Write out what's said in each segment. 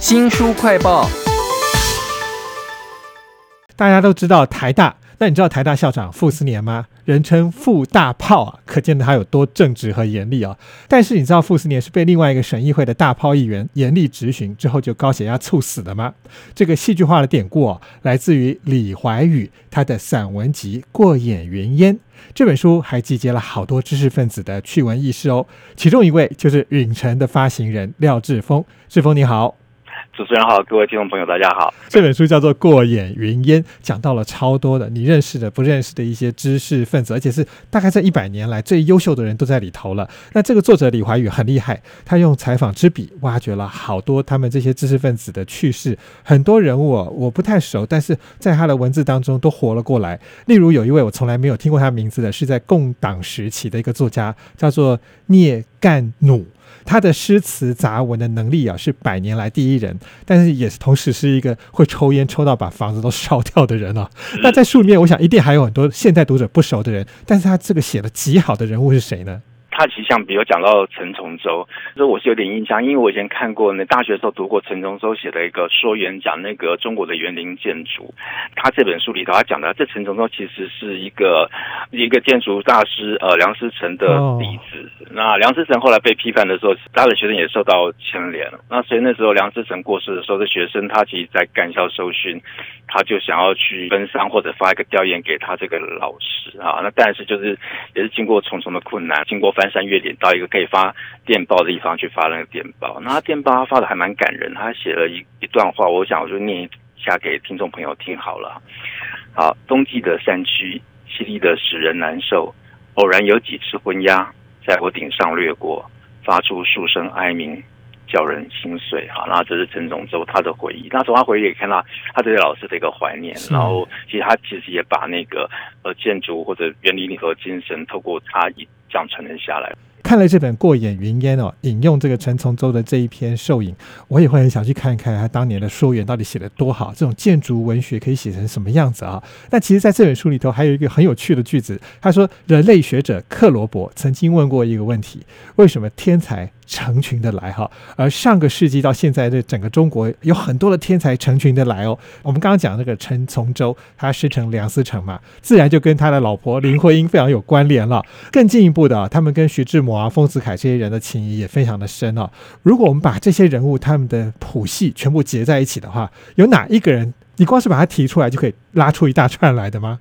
新书快报，大家都知道台大，那你知道台大校长傅斯年吗？人称傅大炮啊，可见他有多正直和严厉啊。但是你知道傅斯年是被另外一个省议会的大炮议员严厉质询之后就高血压猝死的吗？这个戏剧化的典故啊，来自于李怀宇他的散文集《过眼云烟》这本书，还集结了好多知识分子的趣闻轶事哦。其中一位就是允晨的发行人廖志峰，志峰你好。主持人好，各位听众朋友，大家好。这本书叫做《过眼云烟》，讲到了超多的你认识的、不认识的一些知识分子，而且是大概这一百年来最优秀的人都在里头了。那这个作者李怀宇很厉害，他用采访之笔挖掘了好多他们这些知识分子的趣事，很多人物我不太熟，但是在他的文字当中都活了过来。例如有一位我从来没有听过他名字的，是在共党时期的一个作家，叫做聂干努。他的诗词杂文的能力啊，是百年来第一人，但是也是同时是一个会抽烟抽到把房子都烧掉的人啊。那在书里面，我想一定还有很多现代读者不熟的人，但是他这个写的极好的人物是谁呢？他其实像，比如讲到陈崇洲，这我是有点印象，因为我以前看过，那大学时候读过陈崇洲写的一个说园，讲那个中国的园林建筑。他这本书里头，他讲的这陈崇洲其实是一个一个建筑大师，呃，梁思成的弟子。那梁思成后来被批判的时候，他的学生也受到牵连。那所以那时候梁思成过世的时候，这学生他其实在干校受训，他就想要去奔丧或者发一个吊唁给他这个老师啊。那但是就是也是经过重重的困难，经过翻。山越岭到一个可以发电报的地方去发那个电报，那电报他发的还蛮感人，他写了一一段话，我想我就念一下给听众朋友听好了。好，冬季的山区凄厉的使人难受，偶然有几次昏鸦在我顶上掠过，发出数声哀鸣，叫人心碎。哈，那这是陈总洲他的回忆。那从他回忆也看到他对老师的一个怀念，然后其实他其实也把那个呃建筑或者园林里头精神，透过他一。这样传承下来。看了这本《过眼云烟》哦，引用这个陈从周的这一篇兽影，我也会很想去看一看他当年的说园到底写的多好，这种建筑文学可以写成什么样子啊？那其实，在这本书里头还有一个很有趣的句子，他说：“人类学者克罗伯曾经问过一个问题，为什么天才？”成群的来哈，而上个世纪到现在，这整个中国有很多的天才成群的来哦。我们刚刚讲那个陈从周，他师承梁思成嘛，自然就跟他的老婆林徽因非常有关联了。更进一步的，他们跟徐志摩啊、丰子恺这些人的情谊也非常的深哦。如果我们把这些人物他们的谱系全部结在一起的话，有哪一个人，你光是把他提出来就可以拉出一大串来的吗？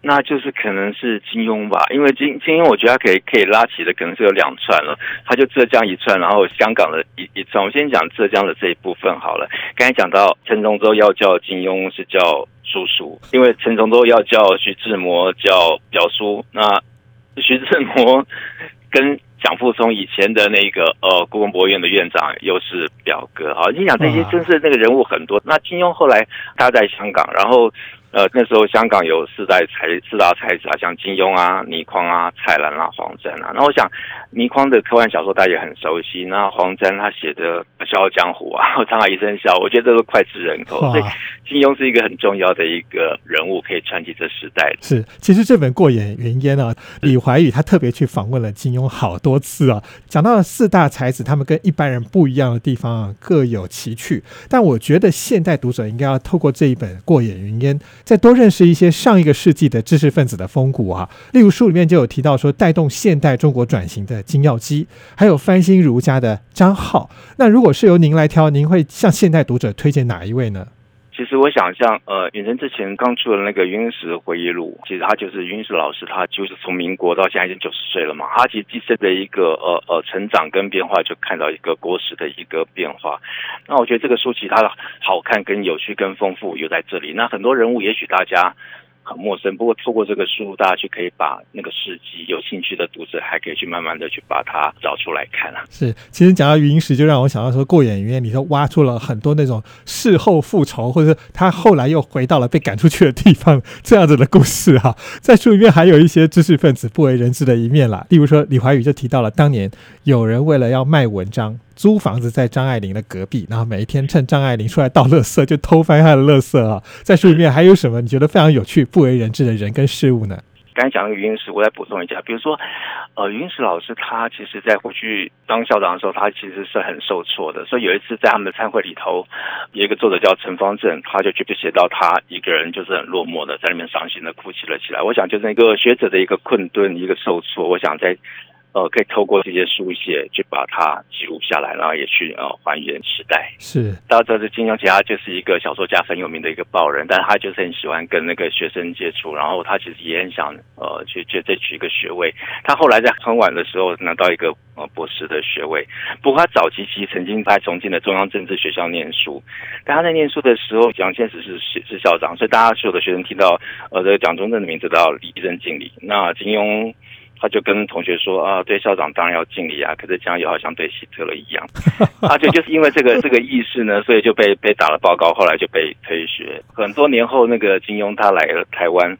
那就是可能是金庸吧，因为金金庸，我觉得他可以可以拉起的可能是有两串了，他就浙江一串，然后香港的一一串。我先讲浙江的这一部分好了。刚才讲到陈崇洲要叫金庸是叫叔叔，因为陈崇洲要叫徐志摩叫表叔，那徐志摩跟蒋复松以前的那个呃故宫博物院的院长又是表哥啊。你想这些真是那个人物很多。那金庸后来他在香港，然后。呃，那时候香港有四代才四大才子啊，像金庸啊、倪匡啊、蔡澜啊、黄沾啊。那我想，倪匡的科幻小说大家也很熟悉。那黄沾他写的《笑傲江湖》啊，《沧海一声笑》，我觉得这都脍炙人口。所以金庸是一个很重要的一个人物，可以传递这时代。是，其实这本《过眼云烟》啊，李怀宇他特别去访问了金庸好多次啊，讲到了四大才子，他们跟一般人不一样的地方啊，各有奇趣。但我觉得现代读者应该要透过这一本《过眼云烟》。再多认识一些上一个世纪的知识分子的风骨啊，例如书里面就有提到说，带动现代中国转型的金耀基，还有翻新儒家的张浩。那如果是由您来挑，您会向现代读者推荐哪一位呢？其实我想，像呃，远征之前刚出的那个云石回忆录，其实他就是云石老师，他就是从民国到现在已经九十岁了嘛。他其实自身的一个呃呃成长跟变化，就看到一个国史的一个变化。那我觉得这个书其实它的好看、跟有趣、跟丰富，有在这里。那很多人物，也许大家。很陌生，不过透过这个书，大家就可以把那个事迹，有兴趣的读者还可以去慢慢的去把它找出来看啊。是，其实讲到云石，就让我想到说，过眼云烟里头挖出了很多那种事后复仇，或者是他后来又回到了被赶出去的地方这样子的故事哈。在书里面还有一些知识分子不为人知的一面啦，例如说李怀宇就提到了当年有人为了要卖文章。租房子在张爱玲的隔壁，然后每一天趁张爱玲出来倒垃圾，就偷翻她的垃圾啊。在书里面还有什么你觉得非常有趣、不为人知的人跟事物呢？刚才讲那个余英时，我再补充一下，比如说，呃，云石老师他其实在回去当校长的时候，他其实是很受挫的。所以有一次在他们的参会里头，有一个作者叫陈方正，他就就写到他一个人就是很落寞的，在里面伤心的哭泣了起来。我想就是那个学者的一个困顿，一个受挫。我想在。呃，可以透过这些书写去把它记录下来，然后也去呃还原时代。是，大家知道这金庸其实他就是一个小说家，很有名的一个报人，但他就是很喜欢跟那个学生接触，然后他其实也很想呃去去再取一个学位。他后来在很晚的时候拿到一个呃博士的学位，不过他早期其实曾经在重庆的中央政治学校念书，但他在念书的时候，蒋介石是是校长，所以大家所有的学生听到呃这个蒋中正的名字都要立正敬礼。那金庸。他就跟同学说啊，对校长当然要敬礼啊，可是这样又好像对希特勒一样。他就就是因为这个这个意识呢，所以就被被打了报告，后来就被退学。很多年后，那个金庸他来了台湾。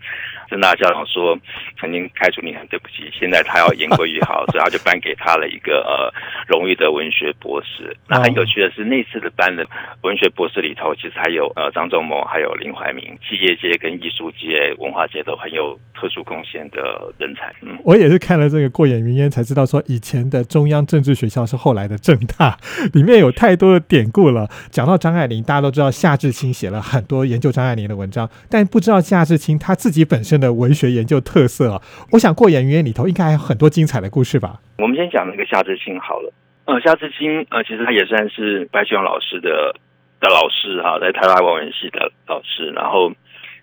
郑大校长说：“曾经开除你很对不起，现在他要言归于好，所以他就颁给他了一个呃荣誉的文学博士。那很有趣的是，那次的颁的文学博士里头，其实还有呃张仲谋，还有林怀民，企业界跟艺术界、文化界都很有特殊贡献的人才。嗯，我也是看了这个过眼云烟才知道，说以前的中央政治学校是后来的政大，里面有太多的典故了。讲到张爱玲，大家都知道夏志清写了很多研究张爱玲的文章，但不知道夏志清他自己本身。的文学研究特色啊，我想过眼云烟里头应该还有很多精彩的故事吧。我们先讲那个夏志清好了。呃，夏志清呃，其实他也算是白先勇老师的的老师哈，在台大外文系的老师，然后。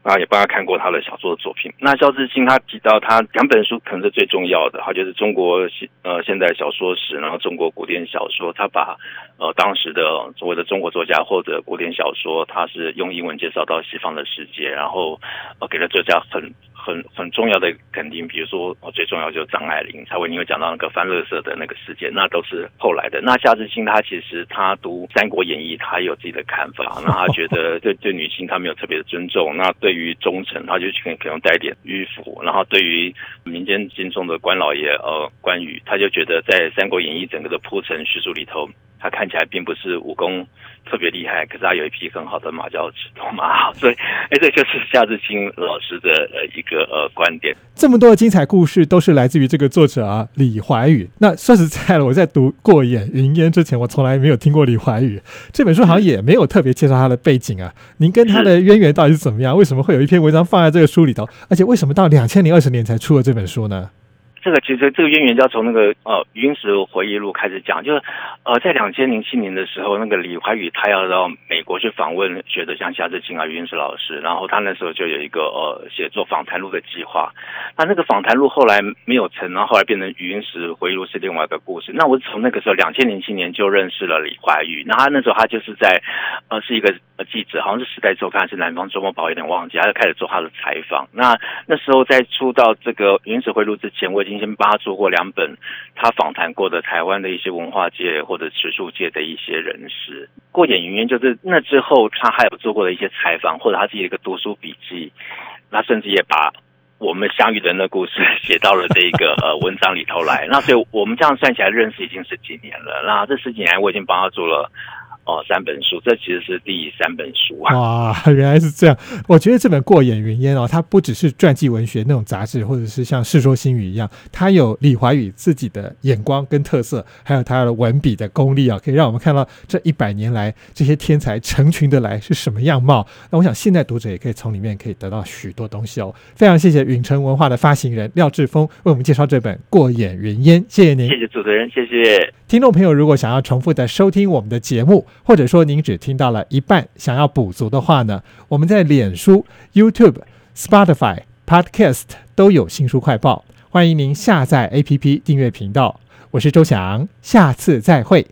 啊，也帮他看过他的小说的作品。那肖志清他提到他两本书可能是最重要的，哈，就是中国现呃现代小说史，然后中国古典小说。他把呃当时的所谓的中国作家或者古典小说，他是用英文介绍到西方的世界，然后呃给了作家很。很很重要的肯定，比如说，我最重要就是张爱玲，才会你会讲到那个翻乐色的那个事件，那都是后来的。那夏志清他其实他读《三国演义》，他有自己的看法，那他觉得 对对女性他没有特别的尊重，那对于忠诚，他就去可能带点迂腐，然后对于民间心中的关老爷呃关羽，他就觉得在《三国演义》整个的铺陈叙述里头。他看起来并不是武功特别厉害，可是他有一匹很好的马叫赤头马，所以，哎，这就是夏志清老师的呃一个呃观点。这么多的精彩故事都是来自于这个作者啊，李怀宇。那说实在的，我在读《过眼云烟》之前，我从来没有听过李怀宇这本书，好像也没有特别介绍他的背景啊。您跟他的渊源到底是怎么样？为什么会有一篇文章放在这个书里头？而且为什么到两千零二十年才出了这本书呢？这个其实这个渊源就要从那个呃《云石回忆录》开始讲，就是呃在两千零七年的时候，那个李怀宇他要到美国去访问学者像夏志清啊、云石老师，然后他那时候就有一个呃写作访谈录的计划。那那个访谈录后来没有成，然后后来变成《云石回忆录》是另外一个故事。那我从那个时候两千零七年就认识了李怀宇，那他那时候他就是在呃是一个记者，好像是《时代周刊》还是《南方周末报》，有点忘记，他就开始做他的采访。那那时候在出到这个《云石回忆录》之前，我已经。先帮他做过两本，他访谈过的台湾的一些文化界或者学术界的一些人士。过眼云烟就是那之后，他还有做过的一些采访，或者他自己的一个读书笔记。那甚至也把我们相遇的那故事写到了这个 呃文章里头来。那所以我们这样算起来认识已经十几年了。那这十几年我已经帮他做了。哦，三本书，这其实是第三本书啊！哇，原来是这样。我觉得这本《过眼云烟》哦，它不只是传记文学那种杂志，或者是像《世说新语》一样，它有李华宇自己的眼光跟特色，还有他的文笔的功力啊，可以让我们看到这一百年来这些天才成群的来是什么样貌。那我想现在读者也可以从里面可以得到许多东西哦。非常谢谢允城文化的发行人廖志峰为我们介绍这本《过眼云烟》，谢谢您，谢谢主持人，谢谢听众朋友。如果想要重复的收听我们的节目，或者说您只听到了一半，想要补足的话呢，我们在脸书、YouTube、Spotify、Podcast 都有新书快报，欢迎您下载 APP 订阅频道。我是周翔，下次再会。